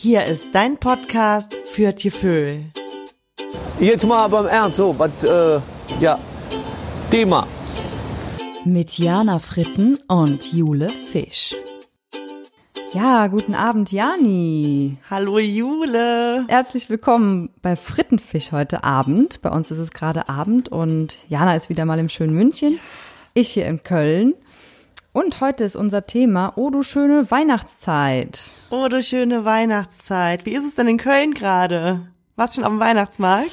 Hier ist dein Podcast für Tieföhl. Jetzt mal beim Ernst, so, was, äh, ja, Thema. Mit Jana Fritten und Jule Fisch. Ja, guten Abend, Jani. Hallo Jule. Herzlich willkommen bei Frittenfisch heute Abend. Bei uns ist es gerade Abend und Jana ist wieder mal im schönen München. Ich hier in Köln. Und heute ist unser Thema, oh du schöne Weihnachtszeit. Oh du schöne Weihnachtszeit. Wie ist es denn in Köln gerade? Warst du schon am Weihnachtsmarkt?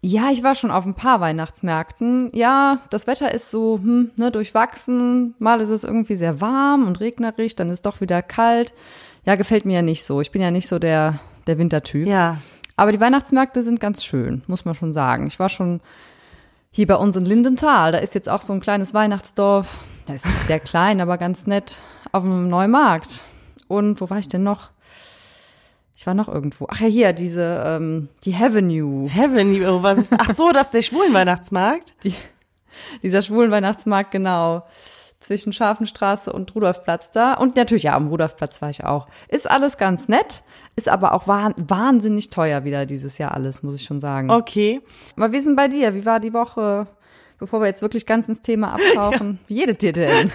Ja, ich war schon auf ein paar Weihnachtsmärkten. Ja, das Wetter ist so hm, ne, durchwachsen. Mal ist es irgendwie sehr warm und regnerisch, dann ist doch wieder kalt. Ja, gefällt mir ja nicht so. Ich bin ja nicht so der, der Wintertyp. Ja. Aber die Weihnachtsmärkte sind ganz schön, muss man schon sagen. Ich war schon hier bei uns in Lindenthal. Da ist jetzt auch so ein kleines Weihnachtsdorf. Das ist sehr klein, aber ganz nett auf dem Neumarkt. Und wo war ich denn noch? Ich war noch irgendwo. Ach ja, hier, diese, ähm, die Avenue. Heaven, oh, was ist, ach so, das ist der schwulen Weihnachtsmarkt? Die, dieser schwulen Weihnachtsmarkt, genau. Zwischen Scharfenstraße und Rudolfplatz da. Und natürlich, ja, am Rudolfplatz war ich auch. Ist alles ganz nett, ist aber auch wah wahnsinnig teuer wieder dieses Jahr alles, muss ich schon sagen. Okay. Aber wie ist denn bei dir? Wie war die Woche, bevor wir jetzt wirklich ganz ins Thema abtauchen? Wie jedet dir denn?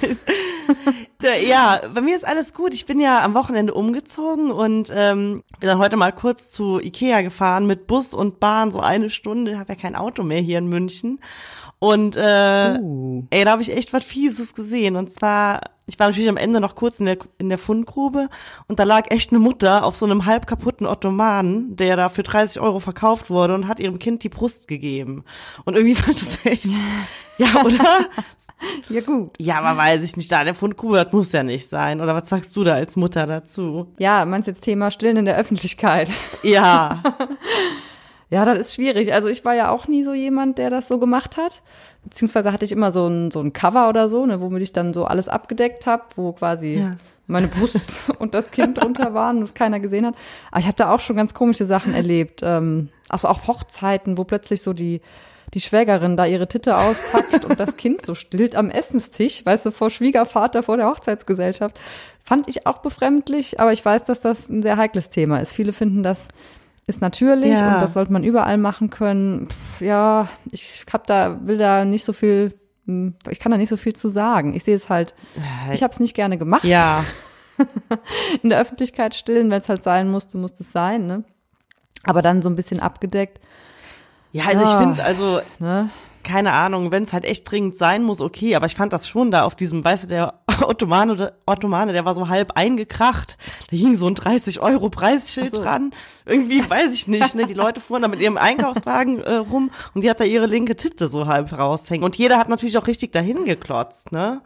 Da- Ja, bei mir ist alles gut. Ich bin ja am Wochenende umgezogen und ähm, bin dann heute mal kurz zu Ikea gefahren mit Bus und Bahn, so eine Stunde. Habe ja kein Auto mehr hier in München. Und äh, Uh. ey, da habe ich echt was Fieses gesehen. Und zwar, ich war natürlich am Ende noch kurz in der, in der Fundgrube und da lag echt eine Mutter auf so einem halb kaputten Ottomanen, der da für 30 Euro verkauft wurde und hat ihrem Kind die Brust gegeben. Und irgendwie fand das echt, ja, oder? Ja, gut. Ja, aber weiß ich nicht, da in der Fundgrube, das muss ja nicht sein. Oder was sagst du da als Mutter dazu? Ja, meinst jetzt Thema Stillen in der Öffentlichkeit? Ja, Ja, das ist schwierig. Also ich war ja auch nie so jemand, der das so gemacht hat. Beziehungsweise hatte ich immer so ein, so ein Cover oder so, ne, womit ich dann so alles abgedeckt habe, wo quasi Ja. meine Brust und das Kind drunter waren und es keiner gesehen hat. Aber ich habe da auch schon ganz komische Sachen erlebt. Ähm, also auch Hochzeiten, wo plötzlich so die, die Schwägerin da ihre Titte auspackt und das Kind so stillt am Essenstisch, weißt du, vor Schwiegervater, vor der Hochzeitsgesellschaft. Fand ich auch befremdlich, aber ich weiß, dass das ein sehr heikles Thema ist. Viele finden das ist natürlich Ja. und das sollte man überall machen können. Pff, ja, ich hab da, will da nicht so viel, hm, ich kann da nicht so viel zu sagen. Ich sehe es halt, ich habe es nicht gerne gemacht. ja, In der Öffentlichkeit stillen, wenn es halt sein musste, muss es sein, ne? Aber dann so ein bisschen abgedeckt, ja, also ich Ah. finde, also, ne? Keine Ahnung, wenn es halt echt dringend sein muss, okay, aber ich fand das schon da auf diesem, weißt du, der Ottomane, der Ottomane, der war so halb eingekracht, da hing so ein 30 Euro Preisschild Ach so. dran, irgendwie, weiß ich nicht, ne, die Leute fuhren da mit ihrem Einkaufswagen äh, rum und die hat da ihre linke Titte so halb raushängen und jeder hat natürlich auch richtig dahin geklotzt, ne,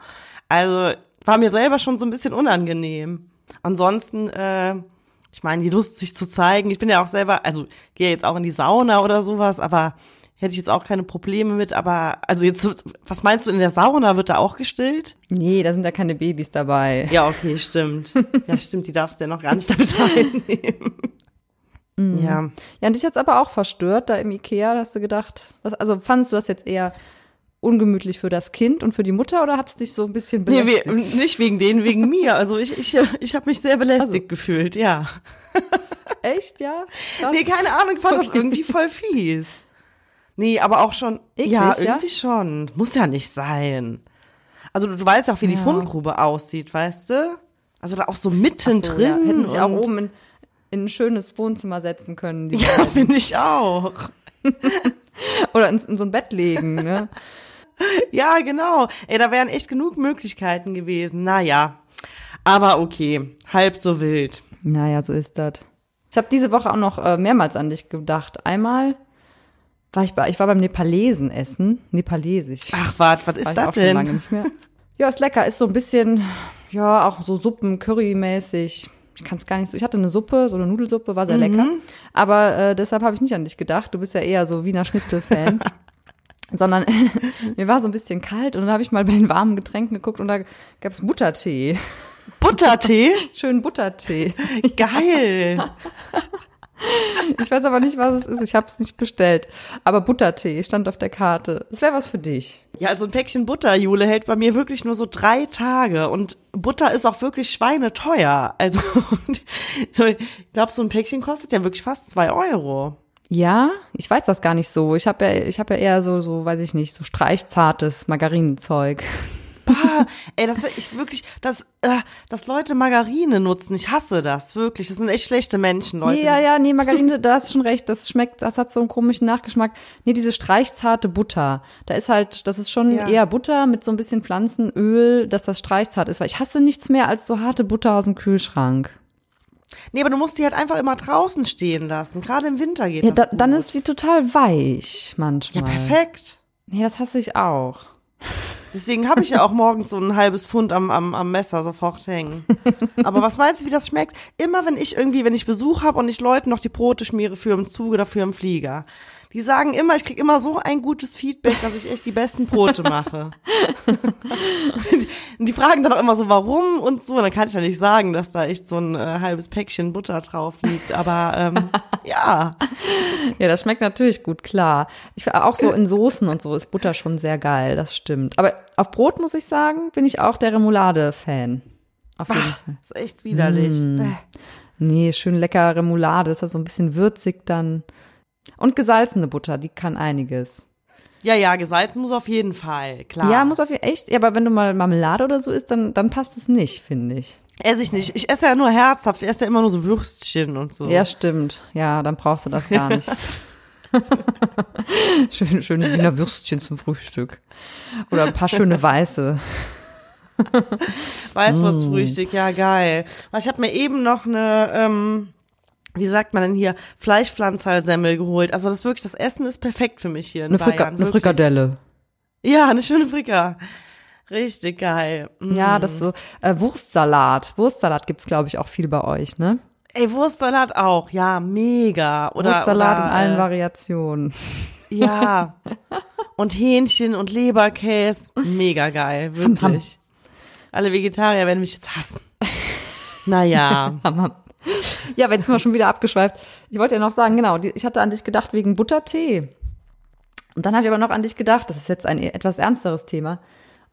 also war mir selber schon so ein bisschen unangenehm. Ansonsten, äh, ich meine, die Lust, sich zu zeigen. Ich bin ja auch selber, also gehe jetzt auch in die Sauna oder sowas, aber hätte ich jetzt auch keine Probleme mit. Aber, also jetzt, was meinst du, in der Sauna wird da auch gestillt? Nee, da sind ja keine Babys dabei. Ja, okay, stimmt. Ja, stimmt, die darfst du ja noch gar nicht damit reinnehmen. Ja. Ja, und dich hat's aber auch verstört, da im Ikea, hast du gedacht, was, also fandest du das jetzt eher ungemütlich für das Kind und für die Mutter oder hat's dich so ein bisschen Nee, belästigt? we- nicht wegen denen, wegen mir. Also ich, ich, ich habe mich sehr belästigt gefühlt, ja. Echt, ja? Krass. Nee, keine Ahnung, ich fand das Okay. irgendwie voll fies. Nee, aber auch schon. Eklig, ja, ja? irgendwie schon. Muss ja nicht sein. Also du, du weißt ja auch, wie die Ja. Fundgrube aussieht, weißt du? Also da auch so Ach so, mittendrin. ja. Hätten sich auch oben in, in ein schönes Wohnzimmer setzen können. Die Ja, finde ich auch. Oder in, in so ein Bett legen, ne? Ja, genau. Ey, da wären echt genug Möglichkeiten gewesen. Naja. Aber okay, halb so wild. Naja, so ist das. Ich habe diese Woche auch noch äh, mehrmals an dich gedacht. Einmal war ich bei, ich war beim Nepalesen essen. Nepalesisch. Ach, wart, was ist ich das schon lange denn? nicht mehr. Ja, ist lecker. Ist so ein bisschen, ja, auch so Suppen, Curry-mäßig. Ich kann es gar nicht so. Ich hatte eine Suppe, so eine Nudelsuppe, war sehr Mhm. lecker. Aber äh, deshalb habe ich nicht an dich gedacht. Du bist ja eher so Wiener Schnitzel-Fan. Sondern mir war so ein bisschen kalt und dann habe ich mal bei den warmen Getränken geguckt und da gab es Buttertee. Buttertee? Schönen Buttertee. Geil. Ich weiß aber nicht, was es ist. Ich habe es nicht bestellt. Aber Buttertee stand auf der Karte. Das wäre was für dich. Ja, also ein Päckchen Butter, Jule, hält bei mir wirklich nur so drei Tage. Und Butter ist auch wirklich schweineteuer. Also, so, ich glaube, so ein Päckchen kostet ja wirklich fast zwei Euro. Ja, ich weiß das gar nicht so. Ich habe ja, ich habe ja eher so, so, weiß ich nicht, so streichzartes Margarinezeug. Bah, ey, das ich wirklich, dass, äh, dass Leute Margarine nutzen. Ich hasse das, wirklich. Das sind echt schlechte Menschen, Leute. Nee, ja, ja, nee, Margarine, da hast du schon recht. Das schmeckt, das hat so einen komischen Nachgeschmack. Nee, diese streichzarte Butter. Da ist halt, das ist schon Ja. eher Butter mit so ein bisschen Pflanzenöl, dass das streichzart ist. Weil ich hasse nichts mehr als so harte Butter aus dem Kühlschrank. Nee, aber du musst die halt einfach immer draußen stehen lassen. Gerade im Winter geht Ja, das da, dann ist sie total weich Ja, manchmal. perfekt. Nee, das hasse ich auch. Deswegen habe ich ja auch morgens so ein halbes Pfund am, am, am Messer sofort hängen. Aber was meinst du, wie das schmeckt? Immer wenn ich irgendwie, wenn ich Besuch habe und ich Leuten noch die Brote schmiere für im Zug oder für im Flieger. Die sagen immer, ich krieg immer so ein gutes Feedback, dass ich echt die besten Brote mache. und die fragen dann auch immer so, warum und so. Und dann kann ich ja nicht sagen, dass da echt so ein äh, halbes Päckchen Butter drauf liegt. Aber ähm, ja. Ja, das schmeckt natürlich gut, klar. Ich auch so in Soßen und so ist Butter schon sehr geil, das stimmt. Aber auf Brot muss ich sagen, bin ich auch der Remoulade-Fan. Auf jeden Fall. Das ist echt widerlich. Bäh. Nee, schön lecker Remoulade, ist ja so ein bisschen würzig dann. Und gesalzene Butter, die kann einiges. Ja, ja, gesalzen muss auf jeden Fall, klar. Ja, muss auf jeden echt, ja, aber wenn du mal Marmelade oder so isst, dann, dann passt es nicht, finde ich. Esse ich nicht. Ich esse ja nur herzhaft. Ich esse ja immer nur so Würstchen und so. Ja, stimmt. Ja, dann brauchst du das gar nicht. Schön, schönes Wiener Würstchen zum Frühstück. Oder ein paar schöne weiße. Weißwurstfrühstück, ja geil. Ich habe mir eben noch eine, ähm, wie sagt man denn hier, Fleischpflanzerl-Semmel geholt. Also das wirklich, das Essen ist perfekt für mich hier in Eine, Frika Bayern. eine wirklich. Frikadelle. Ja, eine schöne Frika. Richtig geil. Mm. Ja, das so. Äh, Wurstsalat. Wurstsalat gibt's glaube ich, auch viel bei euch, ne? Ey, Wurstsalat auch. Ja, mega. Oder, Wurstsalat oder, in allen äh, Variationen. Ja. und Hähnchen und Leberkäse. Mega geil, wirklich. Alle Vegetarier werden mich jetzt hassen. Naja. Ja, aber jetzt sind wir schon wieder abgeschweift. Ich wollte ja noch sagen, genau, ich hatte an dich gedacht wegen Buttertee. Und dann habe ich aber noch an dich gedacht, das ist jetzt ein etwas ernsteres Thema.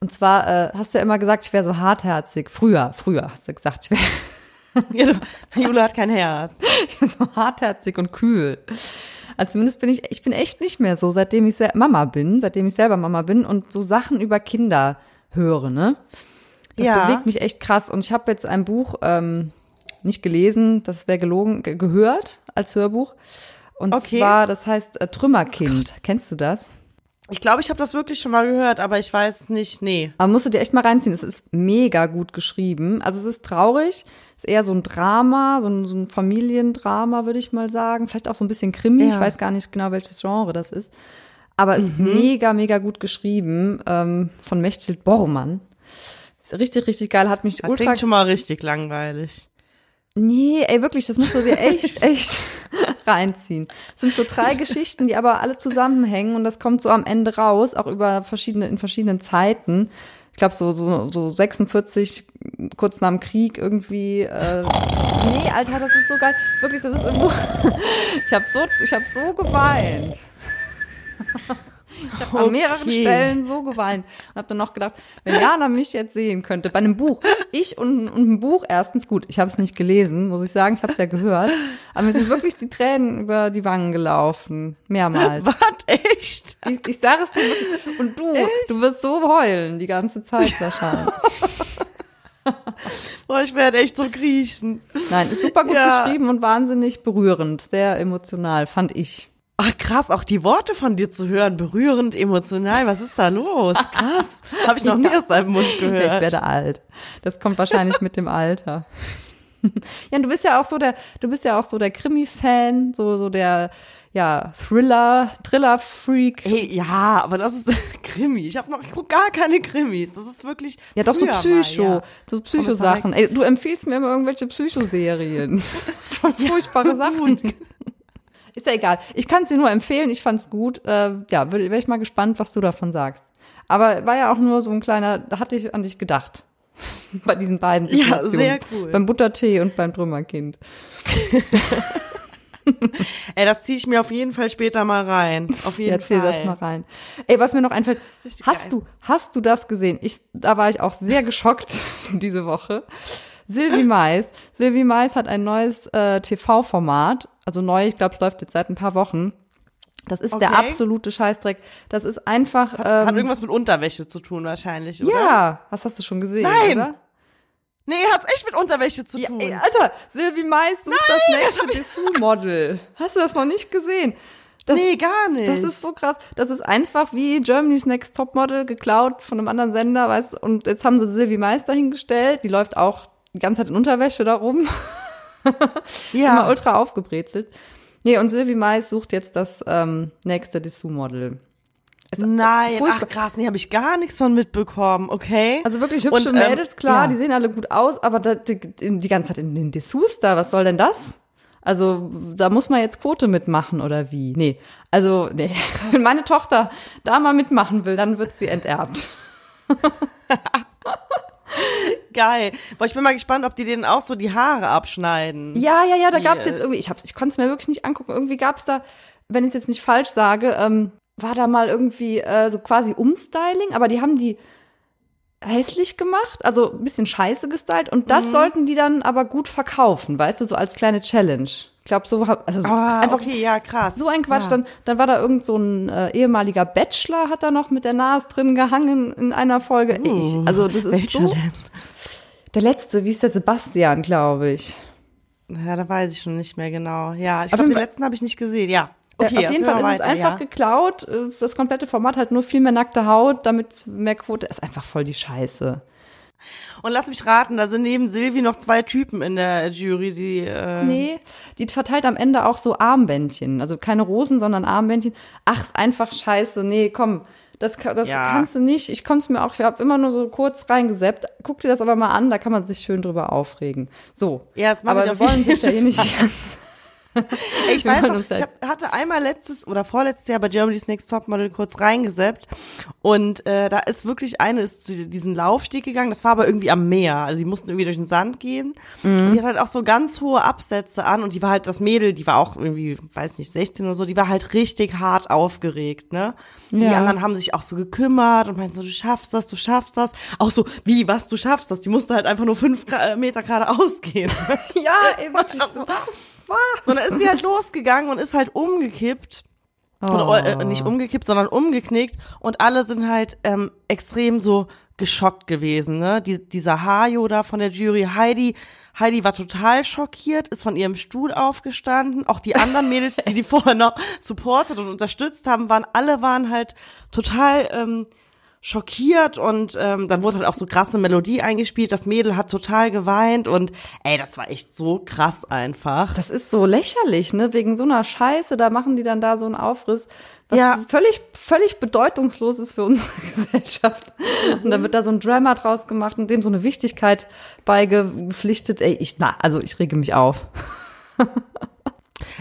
Und zwar äh, hast du ja immer gesagt, ich wäre so hartherzig. Früher, früher hast du gesagt, ich wäre Jule hat kein Herz. ich bin so hartherzig und kühl. Also zumindest bin ich, ich bin echt nicht mehr so, seitdem ich Mama bin, seitdem ich selber Mama bin und so Sachen über Kinder höre, ne? Das Ja. bewegt mich echt krass. Und ich habe jetzt ein Buch ähm, nicht gelesen, das wäre gelogen, ge gehört als Hörbuch. Und Okay. zwar, das heißt äh, Trümmerkind. Kennst du das? Ich glaube, ich habe das wirklich schon mal gehört, aber ich weiß nicht, nee. Aber musst du dir echt mal reinziehen. Es ist mega gut geschrieben. Also es ist traurig. Es ist eher so ein Drama, so ein, so ein Familiendrama, würde ich mal sagen. Vielleicht auch so ein bisschen Krimi. Ja. Ich weiß gar nicht genau, welches Genre das ist. Aber es ist mega, mega gut geschrieben ähm, von Mechthild Bormann. Ist richtig, richtig geil. Hat mich Das ultra klingt schon mal richtig langweilig. Nee, ey, wirklich, das musst du dir echt, echt reinziehen. Es sind so drei Geschichten, die aber alle zusammenhängen und das kommt so am Ende raus, auch über verschiedene, in verschiedenen Zeiten. Ich glaube, so, so, so 46, kurz nach dem Krieg irgendwie. Äh, nee, Alter, das ist so geil. Wirklich, das ist irgendwo. ich habe so, ich hab so geweint. Ich habe an mehreren Okay. Stellen so geweint und habe dann noch gedacht, wenn Jana mich jetzt sehen könnte, bei einem Buch, ich und, und ein Buch erstens, gut, ich habe es nicht gelesen, muss ich sagen, ich habe es ja gehört, aber mir sind wirklich die Tränen über die Wangen gelaufen, mehrmals. Was? Echt? Ich, ich sage es dir wirklich. Und du, du wirst so heulen die ganze Zeit wahrscheinlich. Boah, ich werde echt so kriechen. Nein, ist super gut Ja. geschrieben und wahnsinnig berührend, sehr emotional, fand ich. Ach krass, auch die Worte von dir zu hören, berührend, emotional, was ist da los? Krass, habe ich noch nie aus deinem Mund gehört. Ja, ich werde alt. Das kommt wahrscheinlich mit dem Alter. Ja, du bist ja auch so der, du bist ja auch so der Krimi-Fan, so, so der, ja, Thriller, Thriller-Freak. Hey, ja, aber das ist Krimi. Ich habe noch, ich guck gar keine Krimis. Das ist wirklich. Ja, doch so früher mal, Psycho, ja. so Psycho-Sachen. Ey, du empfiehlst mir immer irgendwelche Psychoserien. Furchtbare Sachen. Ist ja egal. Ich kann es dir nur empfehlen. Ich fand's gut. Äh, ja, wäre ich mal gespannt, was du davon sagst. Aber war ja auch nur so ein kleiner, da hatte ich an dich gedacht. Bei diesen beiden Ja, Situationen. sehr cool. Beim Buttertee und beim Trümmerkind. Ey, das ziehe ich mir auf jeden Fall später mal rein. Auf jeden Erzähl Fall. das mal rein. Ey, was mir noch einfällt, Richtig hast geil. du, hast du das gesehen? Ich, da war ich auch sehr geschockt diese Woche. Sylvie Mais. Sylvie Mais hat ein neues äh, TV-Format. Also neu, ich glaube, es läuft jetzt seit ein paar Wochen. Das ist der Okay. absolute Scheißdreck. Das ist einfach. Hat Ähm, irgendwas mit Unterwäsche zu tun wahrscheinlich, oder? ja, was hast du schon gesehen? Nein. Oder? Nee, hat's echt mit Unterwäsche zu Ja, tun. ey, Alter, Sylvie Mais sucht das nächste Dessous-Model. Hast du das noch nicht gesehen? Das, nee, gar nicht. Das ist so krass. Das ist einfach wie Germany's Next Topmodel geklaut von einem anderen Sender, weißt du? Und jetzt haben sie Sylvie Mais dahingestellt. Die läuft auch die ganze Zeit in Unterwäsche da rum. Immer ja. ultra aufgebrezelt. Nee, und Sylvie Mais sucht jetzt das ähm, nächste Dessous-Model. Nein, furchtbar. ach krass, nee, habe ich gar nichts von mitbekommen, okay? Also wirklich hübsche Und, ähm, Mädels, klar, ja. die sehen alle gut aus, aber da, die, die ganze Zeit in den Dessous da, was soll denn das? Also, da muss man jetzt Quote mitmachen oder wie? Nee, also, nee. Wenn meine Tochter da mal mitmachen will, dann wird sie enterbt. Geil. Boah, ich bin mal gespannt, ob die denen auch so die Haare abschneiden. Ja, ja, ja, da gab's äh, jetzt irgendwie, ich hab's, ich konnte es mir wirklich nicht angucken, irgendwie gab's da, wenn ich es jetzt nicht falsch sage, ähm, war da mal irgendwie äh, so quasi Umstyling, aber die haben die hässlich gemacht, also ein bisschen scheiße gestylt und Mhm. das sollten die dann aber gut verkaufen, weißt du, so als kleine Challenge. Ich glaube, so also so Ah, einfach okay, ja, krass. so ein Quatsch. Ja. Dann, dann war da irgend so ein äh, ehemaliger Bachelor, hat da noch mit der Nase drin gehangen in einer Folge. ich, also das ist Uh, Welcher so. denn? Der letzte, wie ist der Sebastian, glaube ich. Ja, da weiß ich schon nicht mehr genau. Ja, ich glaube, den letzten habe ich nicht gesehen. Ja. Ja, Okay, auf jeden Fall ist es weiter, einfach ja. geklaut. Äh, Das komplette Format hat nur viel mehr nackte Haut, damit mehr Quote ist einfach voll die Scheiße. Und lass mich raten, da sind neben Silvi noch zwei Typen in der Jury, die äh, Nee, die verteilt am Ende auch so Armbändchen. Also keine Rosen, sondern Armbändchen. Ach, ist einfach scheiße. Nee, komm. Das, das Ja. kannst du nicht. Ich konnte es mir auch, ich habe immer nur so kurz reingeseppt. Guck dir das aber mal an, da kann man sich schön drüber aufregen. So. Ja, das aber wir wollen uns ja hier nicht ganz. Ich weiß noch, ich hab, hatte einmal letztes oder vorletztes Jahr bei Germany's Next Topmodel kurz reingeseppt und äh, da ist wirklich eine ist zu diesen Laufsteg gegangen, das war aber irgendwie am Meer, also die mussten irgendwie durch den Sand gehen und die hat halt auch so ganz hohe Absätze an und die war halt das Mädel, die war auch irgendwie, weiß nicht, 16 oder so, die war halt richtig hart aufgeregt, ne? Die Ja. anderen haben sich auch so gekümmert und meinten so, du schaffst das, du schaffst das. Auch so, wie, was, du schaffst das? Die musste halt einfach nur fünf Gra- Meter geradeaus gehen. ja, ey, wirklich so. So, dann ist sie halt losgegangen und ist halt umgekippt. Oder, äh, nicht umgekippt, sondern umgeknickt. Und alle sind halt ähm, extrem so geschockt gewesen. Ne? Die, dieser Hajo da von der Jury, Heidi, Heidi war total schockiert, ist von ihrem Stuhl aufgestanden. Auch die anderen Mädels, die die vorher noch supportet und unterstützt haben, waren alle waren halt total ähm, schockiert und ähm, dann wurde halt auch so krasse Melodie eingespielt. Das Mädel hat total geweint und ey, das war echt so krass einfach. Das ist so lächerlich, ne? Wegen so einer Scheiße, da machen die dann da so einen Aufriss, was Ja. völlig, völlig bedeutungslos ist für unsere Gesellschaft. Und dann wird da so ein Drama draus gemacht und dem so eine Wichtigkeit beigepflichtet. Ey, ich, na, also ich rege mich auf.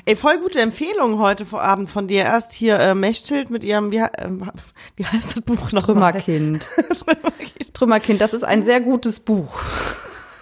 Ey, voll gute Empfehlung heute vor Abend von dir. Erst hier äh, Mechthild mit ihrem, wie, ähm, wie heißt das Buch noch? Trümmerkind. Trümmerkind, das ist ein sehr gutes Buch.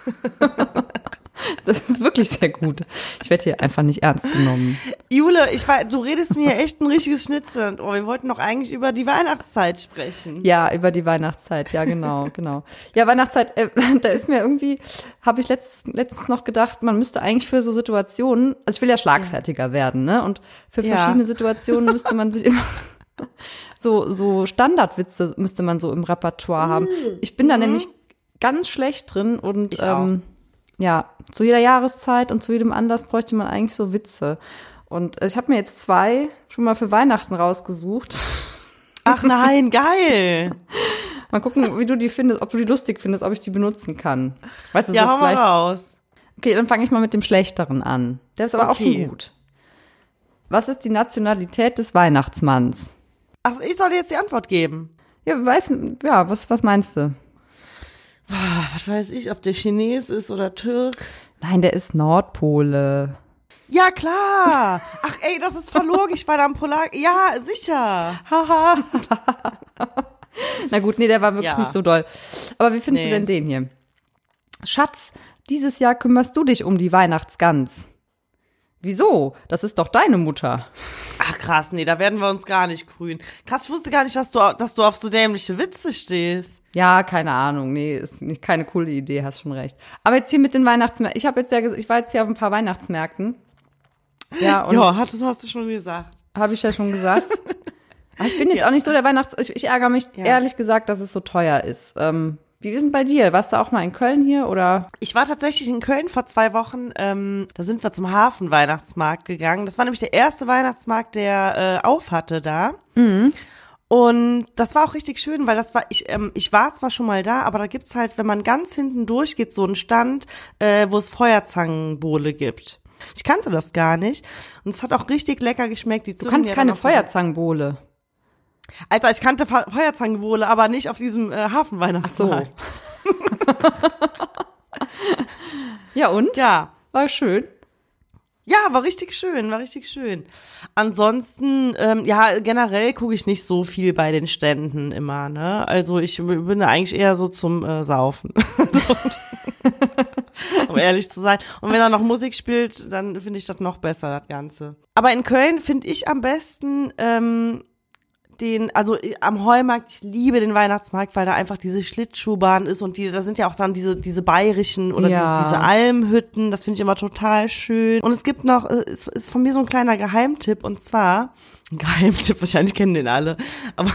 Das ist wirklich sehr gut. Ich werde hier einfach nicht ernst genommen. Jule, ich weiß, du redest mir echt ein richtiges Schnitzel. Oh, wir wollten doch eigentlich über die Weihnachtszeit sprechen. Ja, über die Weihnachtszeit, ja genau, genau. Ja, Weihnachtszeit, äh, da ist mir irgendwie, habe ich letztens, letztens noch gedacht, man müsste eigentlich für so Situationen, also ich will ja schlagfertiger werden, ne? Und für Ja. verschiedene Situationen müsste man sich immer so, so Standardwitze müsste man so im Repertoire haben. Ich bin da nämlich ganz schlecht drin und Mhm. Ich auch. Ja, zu jeder Jahreszeit und zu jedem Anlass bräuchte man eigentlich so Witze. Und ich habe mir jetzt zwei schon mal für Weihnachten rausgesucht. Ach nein, geil. Mal gucken, wie du die findest, ob du die lustig findest, ob ich die benutzen kann. Weißt du, Ja, so hau mal vielleicht. raus. Okay, dann fange ich mal mit dem schlechteren an. Der ist aber auch Okay. schon gut. Was ist die Nationalität des Weihnachtsmanns? Ach, ich soll dir jetzt die Antwort geben. Ja, weiß, ja, was, was meinst du? Ah, Was weiß ich, ob der Chines ist oder Türk. Nein, der ist Nordpole. Ja, klar. Ach, ey, das ist voll logisch, weil er am Polar... Ja, sicher. Haha. Na gut, nee, der war wirklich Ja. nicht so doll. Aber wie findest Nee. du denn den hier? Schatz, dieses Jahr kümmerst du dich um die Weihnachtsgans. Wieso? Das ist doch deine Mutter. Ach krass, nee, da werden wir uns gar nicht grün. Krass, ich wusste gar nicht, dass du, dass du auf so dämliche Witze stehst. Ja, keine Ahnung. Nee, ist nicht, keine coole Idee, hast schon recht. Aber jetzt hier mit den Weihnachtsmärkten. Ich habe jetzt ja, ich war jetzt hier auf ein paar Weihnachtsmärkten. Ja, und Ja, das hast du schon gesagt. habe ich ja schon gesagt. Aber ich bin jetzt auch nicht so der Weihnachts... Ich, ich ärgere mich Ja. ehrlich gesagt, dass es so teuer ist. Ähm, wie ist denn bei dir? Warst du auch mal in Köln hier oder? Ich war tatsächlich in Köln vor zwei Wochen. Ähm, da sind wir zum Hafen-Weihnachtsmarkt gegangen. Das war nämlich der erste Weihnachtsmarkt, der äh, auf hatte da. Und das war auch richtig schön, weil das war, ich, ähm, ich war zwar schon mal da, aber da gibt's halt, wenn man ganz hinten durchgeht, so einen Stand, äh, wo es Feuerzangenbowle gibt. Ich kannte das gar nicht. Und es hat auch richtig lecker geschmeckt. Die Du kannst keine Feuerzangenbowle. Alter, ich kannte Fe- Feuerzangenbowle, aber nicht auf diesem äh, Ach so. Hafenweihnachtsmarkt. Ja und? Ja. War schön. Ja, war richtig schön, war richtig schön. Ansonsten, ähm, ja, generell gucke ich nicht so viel bei den Ständen immer, ne? Also ich bin da eigentlich eher so zum äh, Saufen. um ehrlich zu sein. Und wenn er noch Musik spielt, dann finde ich das noch besser, das Ganze. Aber in Köln finde ich am besten ähm, den, also äh, am Heumarkt, ich liebe den Weihnachtsmarkt, weil da einfach diese Schlittschuhbahn ist und die, da sind ja auch dann diese, diese bayerischen oder Ja. diese, diese Almhütten, das finde ich immer total schön. Und es gibt noch, äh, es ist von mir so ein kleiner Geheimtipp und zwar, ein Geheimtipp, wahrscheinlich kennen den alle, aber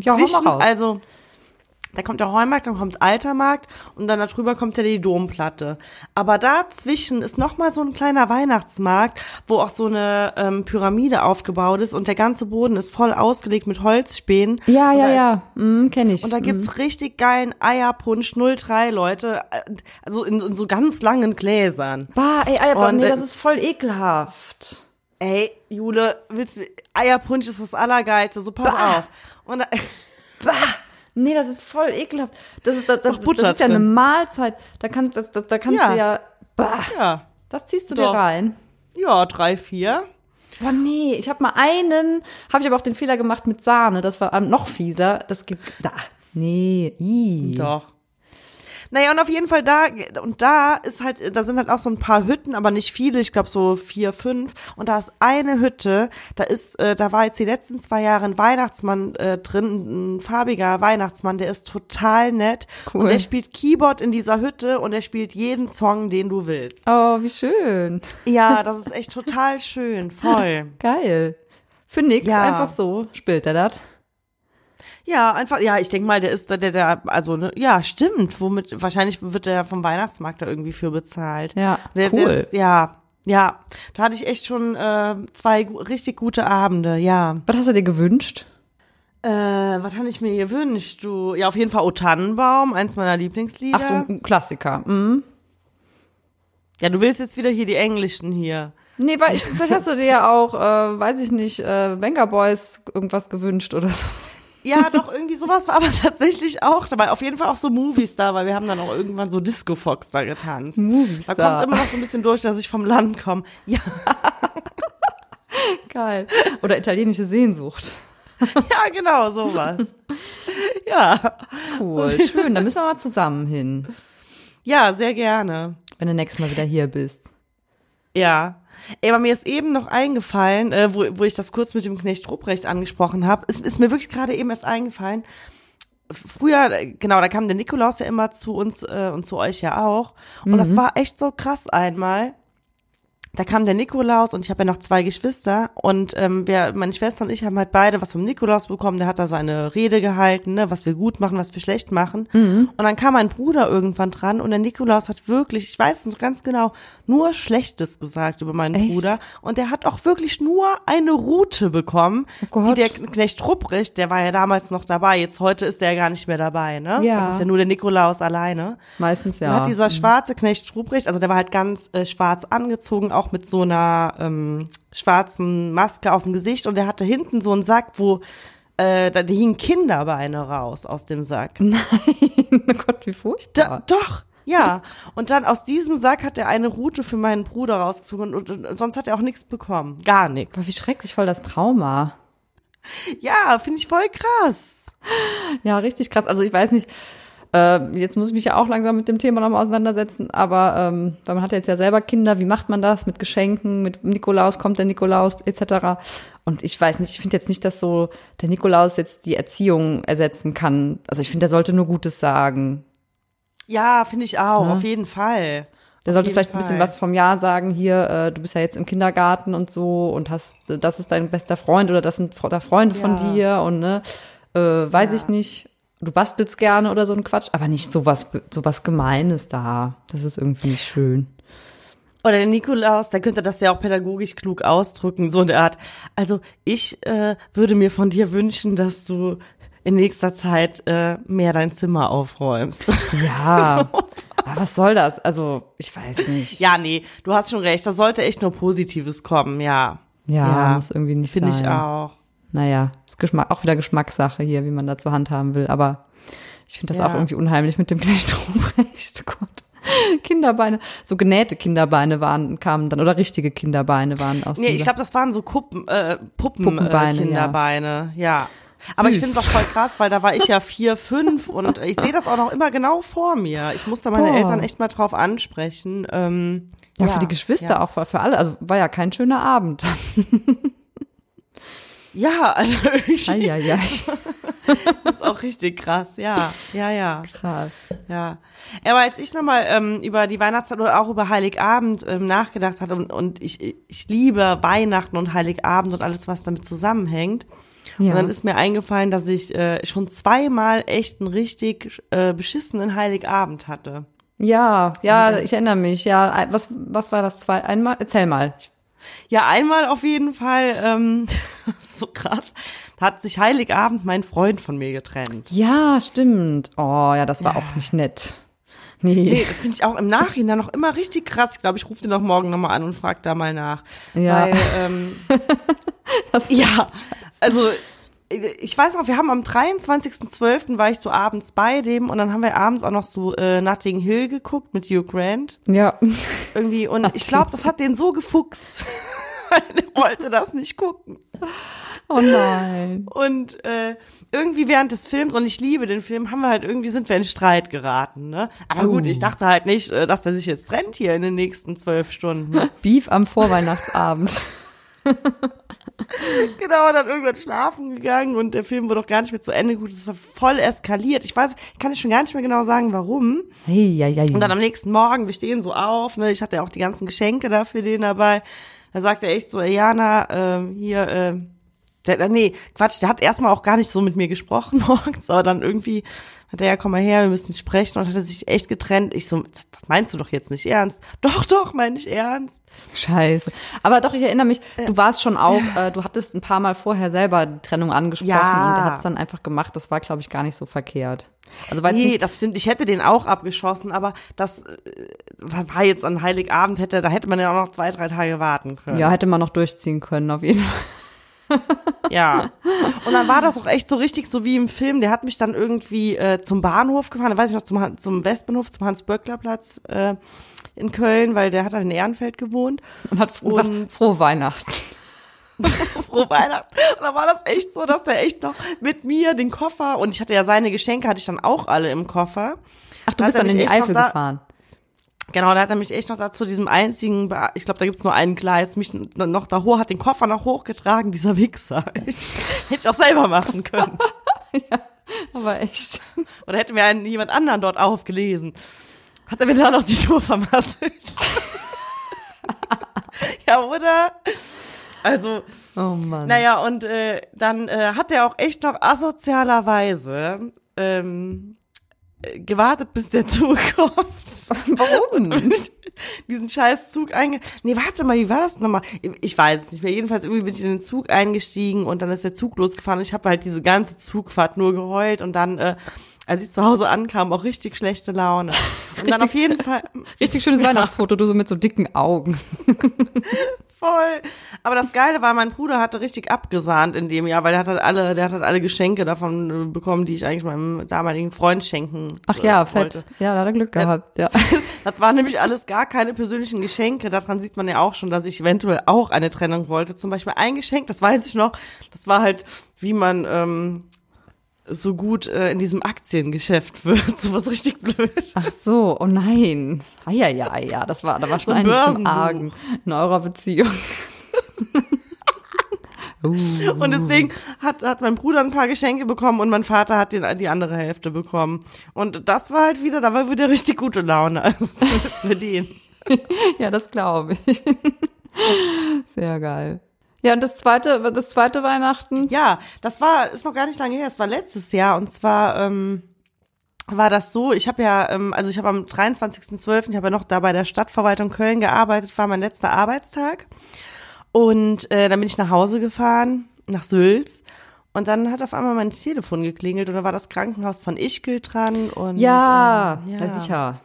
Ja, zwischen, also da kommt der Heumarkt, dann kommt Altermarkt und dann darüber kommt ja die Domplatte. Aber dazwischen ist noch mal so ein kleiner Weihnachtsmarkt, wo auch so eine ähm, Pyramide aufgebaut ist und der ganze Boden ist voll ausgelegt mit Holzspänen. ja, ja, ja. Mm, kenn ich. Und da gibt's richtig geilen Eierpunsch 03, Leute. Also in, in so ganz langen Gläsern. Bah, ey, Und, nee, das ist voll ekelhaft. Ey, Jule, willst du, Eierpunsch ist das Allergeilste, so pass Bah. auf. Und da, Nee, das ist voll ekelhaft. Das ist, das, das, das ist ja eine. Mahlzeit. Da, kann, das, das, da kannst Ja. du ja. Bah, ja, das ziehst du Doch. dir rein. ja, drei, vier. Boah, nee, ich habe mal einen, habe ich aber auch den Fehler gemacht mit Sahne. Das war ähm, noch fieser. Das gibt. Da. Nee, i. Doch. Naja, und auf jeden Fall da, und da ist halt, da sind halt auch so ein paar Hütten, aber nicht viele, ich glaube so vier, fünf. Und da ist eine Hütte, da ist, äh, da war jetzt die letzten zwei Jahre ein Weihnachtsmann äh, drin, ein farbiger Weihnachtsmann, der ist total nett. Cool. Und der spielt Keyboard in dieser Hütte und er spielt jeden Song, den du willst. Oh, wie schön. Ja, das ist echt total schön, voll. Geil. Für nix, Ja. einfach so spielt er das. Ja, einfach, ja, ich denke mal, der ist da, der, der, also, ne, ja, stimmt, womit, wahrscheinlich wird der vom Weihnachtsmarkt da irgendwie für bezahlt. Ja, der, cool. Der ist, ja, ja, da hatte ich echt schon äh, zwei richtig gute Abende, ja. Was hast du dir gewünscht? Äh, was habe ich mir gewünscht, du? Ja, auf jeden Fall O Tannenbaum, eins meiner Lieblingslieder. Ach so, ein Klassiker. Mhm. Ja, du willst jetzt wieder hier die englischen hier. Nee, weil ich, vielleicht hast du dir ja auch, äh, weiß ich nicht, äh, Venga Boys irgendwas gewünscht oder so. Ja, doch, irgendwie sowas war aber tatsächlich auch dabei. Auf jeden Fall auch so Movies da, weil wir haben dann auch irgendwann so Disco Fox da getanzt. Movies Da da. kommt immer noch so ein bisschen durch, dass ich vom Land komme. Ja, Geil. Oder italienische Sehnsucht. ja, genau, sowas. Ja, Cool, schön. Da müssen wir mal zusammen hin, ja, sehr gerne. wenn du nächstes Mal wieder hier bist. Ja. Ey, aber mir ist eben noch eingefallen, äh, wo, wo ich das kurz mit dem Knecht Ruprecht angesprochen habe, ist, ist mir wirklich gerade eben erst eingefallen. Früher, äh, genau, da kam der Nikolaus ja immer zu uns äh, und zu euch ja auch. Und das war echt so krass einmal. Da kam der Nikolaus und ich habe ja noch zwei Geschwister und ähm, wir, meine Schwester und ich haben halt beide was vom Nikolaus bekommen. Der hat da seine Rede gehalten, ne, was wir gut machen, was wir schlecht machen. Und dann kam mein Bruder irgendwann dran und der Nikolaus hat wirklich, ich weiß es ganz genau, nur Schlechtes gesagt über meinen Echt? Bruder. Und der hat auch wirklich nur eine Route bekommen, Oh die der Knecht Rupprecht, der war ja damals noch dabei. Jetzt heute ist der ja gar nicht mehr dabei, ne? Ja. Da kommt ja nur der Nikolaus alleine. Meistens ja. hat dieser schwarze Knecht Ruprecht, also der war halt ganz äh, schwarz angezogen, auch mit so einer ähm, schwarzen Maske auf dem Gesicht und der hatte hinten so einen Sack, wo äh, da hingen Kinderbeine raus aus dem Sack. oh Gott, wie Da, furchtbar. doch, ja. Und dann aus diesem Sack hat er eine Route für meinen Bruder rausgezogen und, und, und sonst hat er auch nichts bekommen. Gar nichts. Aber wie schrecklich voll das Trauma. Ja, finde ich voll krass. Ja, richtig krass. Also ich weiß nicht, Äh, jetzt muss ich mich ja auch langsam mit dem Thema nochmal auseinandersetzen, aber ähm, weil man hat ja jetzt ja selber Kinder, wie macht man das mit Geschenken, mit Nikolaus, kommt der Nikolaus etc. Und ich weiß nicht, ich finde jetzt nicht, dass so der Nikolaus jetzt die Erziehung ersetzen kann. Also ich finde, der sollte nur Gutes sagen. Ja, finde ich auch, Ne? auf jeden Fall. Der sollte vielleicht ein bisschen Fall. was vom Jahr sagen, hier, äh, du bist ja jetzt im Kindergarten und so und hast, das ist dein bester Freund oder das sind Freunde von Ja. dir und ne, äh, weiß Ja. ich nicht, du bastelst gerne oder so ein Quatsch, aber nicht sowas, sowas Gemeines da. Das ist irgendwie nicht schön. Oder der Nikolaus, der könnte das ja auch pädagogisch klug ausdrücken, so in der Art. Also ich äh, würde mir von dir wünschen, dass du in nächster Zeit äh, mehr dein Zimmer aufräumst. Ja, aber was soll das? Also, ich weiß nicht. ja, nee, du hast schon recht, da sollte echt nur Positives kommen, ja. Ja, muss irgendwie nicht Finde ich sein. auch. Naja, ist Geschmack, auch wieder Geschmackssache hier, wie man da zur Hand haben will. Aber ich finde das Ja. auch irgendwie unheimlich mit dem Knecht Ruprecht. Gott. Kinderbeine, so genähte Kinderbeine waren, kamen dann, oder richtige Kinderbeine waren aus Nee, ich glaube, das waren so Kuppen, äh, Puppen, Puppenbeine, äh, Kinderbeine, ja. Aber ich Süß. finde es auch voll krass, weil da war ich ja vier, fünf und ich sehe das auch noch immer genau vor mir. Ich musste meine Boah. Eltern echt mal drauf ansprechen. Ähm, ja, für die Geschwister ja. auch, für alle. Also war ja kein schöner Abend. Ja, also irgendwie Eieiei. das ist auch richtig krass, ja, ja, ja, Krass. ja. Aber als ich nochmal ähm, über die Weihnachtszeit oder auch über Heiligabend ähm, nachgedacht hatte und, und ich, ich liebe Weihnachten und Heiligabend und alles, was damit zusammenhängt. Ja. Und dann ist mir eingefallen, dass ich äh, schon zweimal echt einen richtig äh, beschissenen Heiligabend hatte. ja, ja, ich erinnere mich. Ja, was, was war das? Zwei, einmal? Erzähl mal. Ja, einmal auf jeden Fall, ähm, so krass, da hat sich Heiligabend mein Freund von mir getrennt. Ja, stimmt. Oh, ja, das war auch nicht nett. Nee. Nee, das finde ich auch im Nachhinein noch immer richtig krass. Ich glaube, ich rufe den auch morgen nochmal an und frage da mal nach. Ja. Weil, ähm, Das ja, also ich weiß noch, wir haben am 23.12. war ich so abends bei dem und dann haben wir abends auch noch so äh, Notting Hill geguckt mit Hugh Grant. Ja. Irgendwie und ich glaube, das hat den so gefuchst. Er wollte das nicht gucken. Oh nein. Und äh, irgendwie während des Films, und ich liebe den Film, haben wir halt irgendwie sind wir in Streit geraten, ne? Aber gut, Oh. ich dachte halt nicht, äh, dass der sich jetzt trennt hier in den nächsten zwölf Stunden. Beef am Vorweihnachtsabend. genau, dann irgendwann schlafen gegangen und der Film wurde doch gar nicht mehr zu Ende gut. Es ist voll eskaliert. Ich weiß, ich kann dir schon gar nicht mehr genau sagen, warum. Hey, ja, ja, Und dann ja. am nächsten Morgen, wir stehen so auf, ne? Ich hatte ja auch die ganzen Geschenke da für den dabei. Da sagt er echt so, Jana, ähm, hier, äh, der, nee, Quatsch, der hat erstmal auch gar nicht so mit mir gesprochen morgens, aber dann irgendwie hat er ja, komm mal her, wir müssen sprechen und hat er sich echt getrennt. Ich so, das, meinst du doch jetzt nicht ernst. Doch, doch, meine ich ernst. Scheiße. Aber doch, ich erinnere mich, du warst schon auch, äh, du hattest ein paar Mal vorher selber die Trennung angesprochen Ja. und der hat es dann einfach gemacht. Das war, glaube ich, gar nicht so verkehrt. Also weil Nee, nicht, das stimmt. Ich hätte den auch abgeschossen, aber das äh, war jetzt an Heiligabend, hätte, da hätte man ja auch noch zwei, drei Tage warten können. ja, hätte man noch durchziehen können, auf jeden Fall. Ja. Und dann war das auch echt so richtig so wie im Film. Der hat mich dann irgendwie äh, zum Bahnhof gefahren, da weiß ich noch, zum, zum Westbahnhof, zum Hans-Böckler-Platz äh, in Köln, weil der hat halt in Ehrenfeld gewohnt. Und hat Und- gesagt, frohe Weihnachten. Frohe Weihnachten. Und dann war das echt so, dass der echt noch mit mir den Koffer und ich hatte ja seine Geschenke, hatte ich dann auch alle im Koffer. Ach, du bist dann in die Eifel da- gefahren. Genau, da hat er mich echt noch da zu diesem einzigen, ich glaube, da gibt's nur einen Gleis, mich noch da hoch, hat den Koffer noch hochgetragen, dieser Wichser. Hätte ich auch selber machen können. Aber echt. Oder hätte mir einen, jemand anderen dort aufgelesen. Hat er mir da noch die Tour vermasselt? ja, oder? Also, Oh Mann. naja, und äh, dann äh, hat er auch echt noch asozialerweise ähm, äh, gewartet, bis der Zug kommt. Warum? Und diesen scheiß Zug einge... Nee, warte mal, wie war das nochmal? Ich weiß es nicht mehr. Jedenfalls irgendwie bin ich in den Zug eingestiegen und dann ist der Zug losgefahren. Ich habe halt diese ganze Zugfahrt nur geheult und dann, äh, als ich zu Hause ankam, auch richtig schlechte Laune. Und dann auf jeden Fall Richtig schönes Weihnachtsfoto, du so mit so dicken Augen. voll. Aber das Geile war, mein Bruder hatte richtig abgesahnt in dem Jahr, weil der hat halt alle, der hat halt alle Geschenke davon äh, bekommen, die ich eigentlich meinem damaligen Freund schenken Ach ja, äh, fett. wollte. Ja, da hat er Glück gehabt. Ja. Das waren nämlich alles gar keine persönlichen Geschenke. Daran sieht man ja auch schon, dass ich eventuell auch eine Trennung wollte. Zum Beispiel ein Geschenk, das weiß ich noch, das war halt, wie man, ähm, so gut äh, in diesem Aktiengeschäft wird. So was richtig blöd. Ach so, oh nein. Ah ja, ja, ja, das war, da war schon So ein einiges im. Argen in eurer Beziehung. uh. Und deswegen hat, hat mein Bruder ein paar Geschenke bekommen und mein Vater hat den, die andere Hälfte bekommen. Und das war halt wieder, da war wieder richtig gute Laune. Also zumindest für den. Ja, das glaube ich. Sehr geil. Ja, und das zweite, das zweite Weihnachten? Ja, das war, ist noch gar nicht lange her, es war letztes Jahr und zwar ähm, war das so, ich habe ja, ähm, also ich habe am 23.12., ich habe ja noch da bei der Stadtverwaltung Köln gearbeitet, war mein letzter Arbeitstag und äh, dann bin ich nach Hause gefahren, nach Sülz und dann hat auf einmal mein Telefon geklingelt und da war das Krankenhaus von Ischgl dran und Ja, ähm, ja, sicher.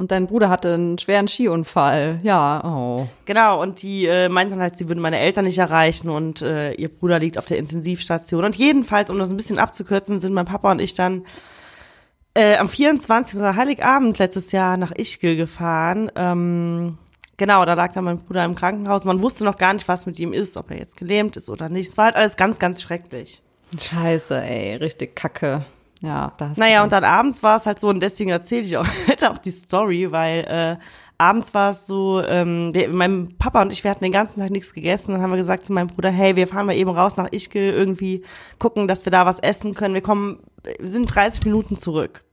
Und dein Bruder hatte einen schweren Skiunfall. Ja, oh. Genau, und die äh, meinten halt, sie würden meine Eltern nicht erreichen und äh, ihr Bruder liegt auf der Intensivstation. Und jedenfalls, um das ein bisschen abzukürzen, sind mein Papa und ich dann äh, am 24. also Heiligabend letztes Jahr nach Ischgl gefahren. Ähm, genau, da lag dann mein Bruder im Krankenhaus. Man wusste noch gar nicht, was mit ihm ist, ob er jetzt gelähmt ist oder nicht. Es war halt alles ganz, ganz schrecklich. Scheiße, ey, richtig kacke. Ja, das. Naja, und dann abends war es halt so, und deswegen erzähle ich auch, halt auch die Story, weil äh, abends war es so, ähm, der, mein Papa und ich, wir hatten den ganzen Tag nichts gegessen. Dann haben wir gesagt zu meinem Bruder, hey, wir fahren mal eben raus nach Ischgl, irgendwie gucken, dass wir da was essen können. Wir kommen, wir sind 30 Minuten zurück.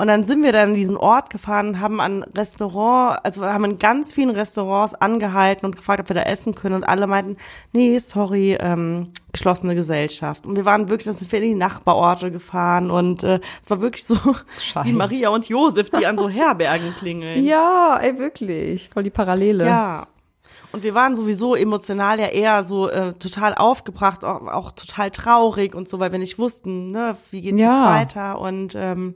Und dann sind wir dann in diesen Ort gefahren, haben an Restaurant, also haben in ganz vielen Restaurants angehalten und gefragt, ob wir da essen können. Und alle meinten, nee, sorry, ähm, geschlossene Gesellschaft. Und wir waren wirklich, dann sind wir in die Nachbarorte gefahren und äh, es war wirklich so wie Scheiße. Maria und Josef, die an so Herbergen klingeln. Ja, ey, wirklich. Voll die Parallele. Ja. Und wir waren sowieso emotional ja eher so äh, total aufgebracht, auch, auch total traurig und so, weil wir nicht wussten, ne, wie geht's Ja. jetzt weiter. Und ähm,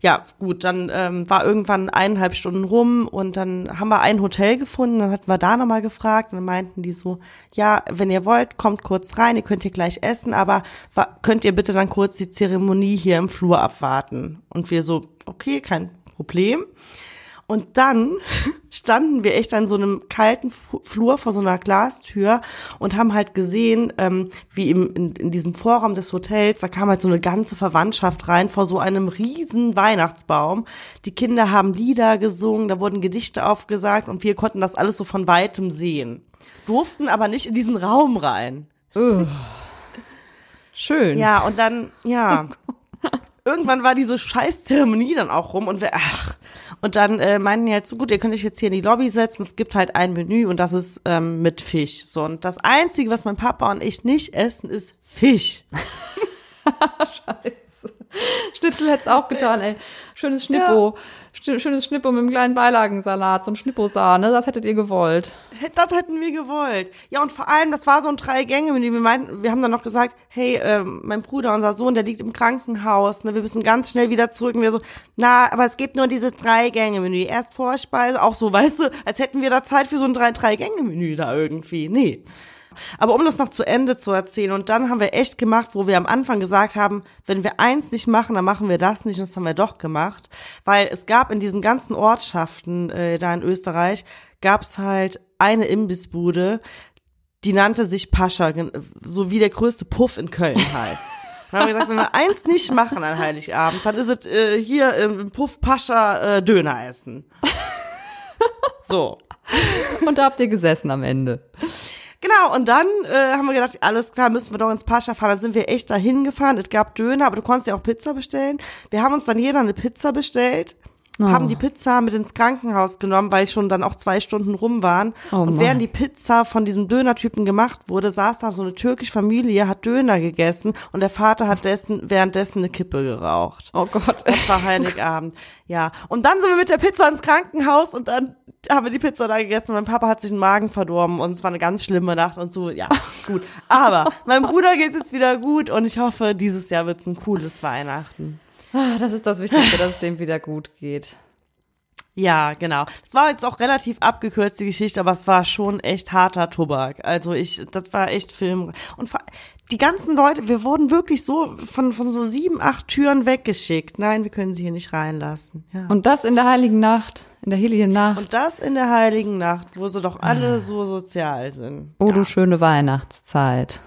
ja, gut, dann ähm, war irgendwann eineinhalb Stunden rum und dann haben wir ein Hotel gefunden, dann hatten wir da nochmal gefragt und dann meinten die so, ja, wenn ihr wollt, kommt kurz rein, ihr könnt hier gleich essen, aber könnt ihr bitte dann kurz die Zeremonie hier im Flur abwarten? Und wir so, okay, kein Problem. Und dann standen wir echt an so einem kalten Flur vor so einer Glastür und haben halt gesehen, ähm, wie im, in, in diesem Vorraum des Hotels, da kam halt so eine ganze Verwandtschaft rein vor so einem riesen Weihnachtsbaum. Die Kinder haben Lieder gesungen, da wurden Gedichte aufgesagt und wir konnten das alles so von weitem sehen. Durften aber nicht in diesen Raum rein. Schön. Ja, und dann, ja. Irgendwann war diese Scheißzeremonie dann auch rum und wir, ach. Und dann äh, meinten die halt so, gut, ihr könnt euch jetzt hier in die Lobby setzen, es gibt halt ein Menü und das ist ähm, mit Fisch. So, und das Einzige, was mein Papa und ich nicht essen, ist Fisch. Scheiße. Schnitzel hätt's auch getan, ey. Schönes Schnippo. Sch- Schönes Schnippo mit einem kleinen Beilagensalat, so ein Schnippo-Sahne, das hättet ihr gewollt. Das hätten wir gewollt. Ja, und vor allem, das war so ein Drei-Gänge-Menü. Wir meinten, wir haben dann noch gesagt, hey, ähm, mein Bruder, unser Sohn, der liegt im Krankenhaus, ne, wir müssen ganz schnell wieder zurück. Und wir so, na, aber es gibt nur dieses Drei-Gänge-Menü. Erst Vorspeise, auch so, weißt du, als hätten wir da Zeit für so ein Drei- Drei-Gänge-Menü da irgendwie. Nee. Aber um das noch zu Ende zu erzählen, und dann haben wir echt gemacht, wo wir am Anfang gesagt haben, wenn wir eins nicht machen, dann machen wir das nicht, und das haben wir doch gemacht. Weil es gab in diesen ganzen Ortschaften äh, da in Österreich, gab es halt eine Imbissbude, die nannte sich Pascha, so wie der größte Puff in Köln heißt. Dann haben wir gesagt, wenn wir eins nicht machen an Heiligabend, dann ist es äh, hier im Puff Pascha äh, Döner essen. So. Und da habt ihr gesessen am Ende. Genau, und dann äh, haben wir gedacht, alles klar, müssen wir doch ins Pascha fahren. Dann sind wir echt dahin gefahren. Es gab Döner, aber du konntest ja auch Pizza bestellen. Wir haben uns dann jeder eine Pizza bestellt, Oh. haben die Pizza mit ins Krankenhaus genommen, weil schon dann auch zwei Stunden rum waren. Oh und während die Pizza von diesem Dönertypen gemacht wurde, saß da so eine türkische Familie, hat Döner gegessen und der Vater hat dessen, währenddessen eine Kippe geraucht. Oh Gott. Das war Heiligabend. Ja. Und dann sind wir mit der Pizza ins Krankenhaus und dann haben wir die Pizza da gegessen. Mein Papa hat sich den Magen verdorben und es war eine ganz schlimme Nacht und so. Ja, gut. Aber meinem Bruder geht es jetzt wieder gut und ich hoffe, dieses Jahr wird es ein cooles Weihnachten. Ah, Das ist das Wichtigste, dass es dem wieder gut geht. Ja, genau. Es war jetzt auch relativ abgekürzt, die Geschichte, aber es war schon echt harter Tobak. Also ich, das war echt Film. Und die ganzen Leute, wir wurden wirklich so von, von so sieben, acht Türen weggeschickt. Nein, wir können sie hier nicht reinlassen. Ja. Und das in der heiligen Nacht, in der heiligen Nacht. Und das in der heiligen Nacht, wo sie doch alle so sozial sind. oh, du schöne Weihnachtszeit.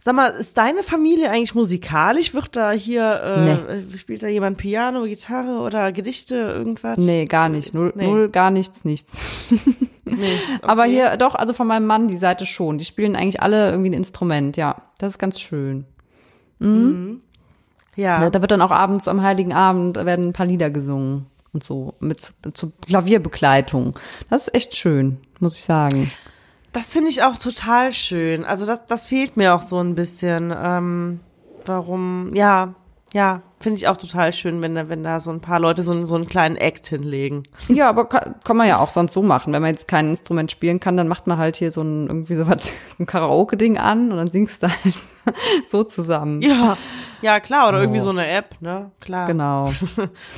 Sag mal, ist deine Familie eigentlich musikalisch? Wird da hier, äh, spielt da jemand Piano, Gitarre oder Gedichte, irgendwas? Nee, gar nicht. Null, Nee. null gar nichts, nichts. Nee, Aber okay. hier, doch, also von meinem Mann die Seite schon. Die spielen eigentlich alle irgendwie ein Instrument, ja. Das ist ganz schön. Ja. Da, wird dann auch abends am Heiligen Abend werden ein paar Lieder gesungen und so mit, mit so Klavierbegleitung. Das ist echt schön, muss ich sagen. Das finde ich auch total schön. Also das, das fehlt mir auch so ein bisschen. Ähm, warum, ja, ja, finde ich auch total schön, wenn da, wenn da so ein paar Leute so, einen- so einen kleinen Act hinlegen. Ja, aber kann, kann man ja auch sonst so machen. Wenn man jetzt kein Instrument spielen kann, dann macht man halt hier so ein irgendwie so was, ein Karaoke-Ding an und dann singst du halt so zusammen. Ja, ja klar, oder irgendwie so eine App, ne? Klar. Genau.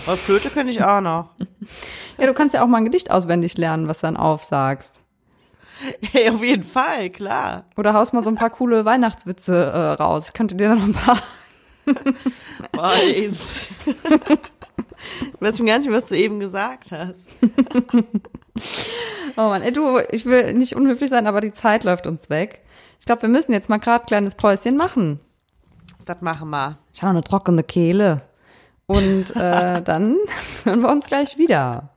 Aber Flöte könnte ich auch noch. Ja, du kannst ja auch mal ein Gedicht auswendig lernen, was dann aufsagst. Hey, auf jeden Fall, klar. Oder haust mal so ein paar coole Weihnachtswitze äh, raus. Ich könnte dir noch ein paar. Boah, Jesus. Ich weiß schon gar nicht, was du eben gesagt hast. Oh Mann, ey, du, ich will nicht unhöflich sein, aber die Zeit läuft uns weg. Ich glaube, wir müssen jetzt mal gerade kleines Päuschen machen. Das machen wir. Ich habe eine trockene Kehle. Und äh, dann hören wir uns gleich wieder.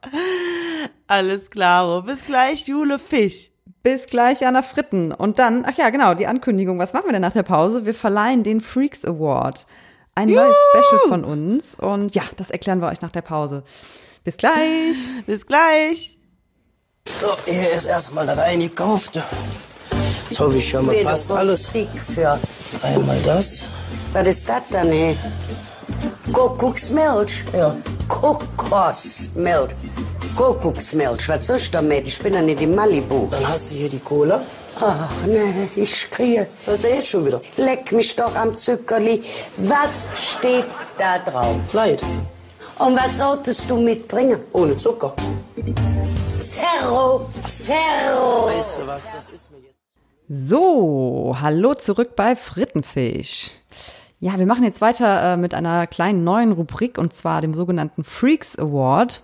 Alles klar. Bis gleich, Jule Fisch. Bis gleich, Jana Fritten. Und dann, ach ja, genau, die Ankündigung. Was machen wir denn nach der Pause? Wir verleihen den Freaks Award. Ein neues Special von uns. Und ja, das erklären wir euch nach der Pause. Bis gleich. Bis gleich. So, hier ist erstmal das Eingekaufte. So wie schon mal passt alles. Für. Einmal das. Was ist das denn, ey? Kuckucksmilch? Ja. Kokosmilch. Kuckucksmilch, was soll ich damit? Ich bin ja nicht in Malibu. Dann hast du hier die Cola. Ach, nee, ich kriege. Was ist denn jetzt schon wieder? Leck mich doch am Zuckerli. Was steht da drauf? Light. Und was solltest du mitbringen? Ohne Zucker. Zerro, Zerro. Weißt du was, das ist mir jetzt. So, hallo zurück bei Frittenfisch. Ja, wir machen jetzt weiter äh, mit einer kleinen neuen Rubrik und zwar dem sogenannten Freaks Award.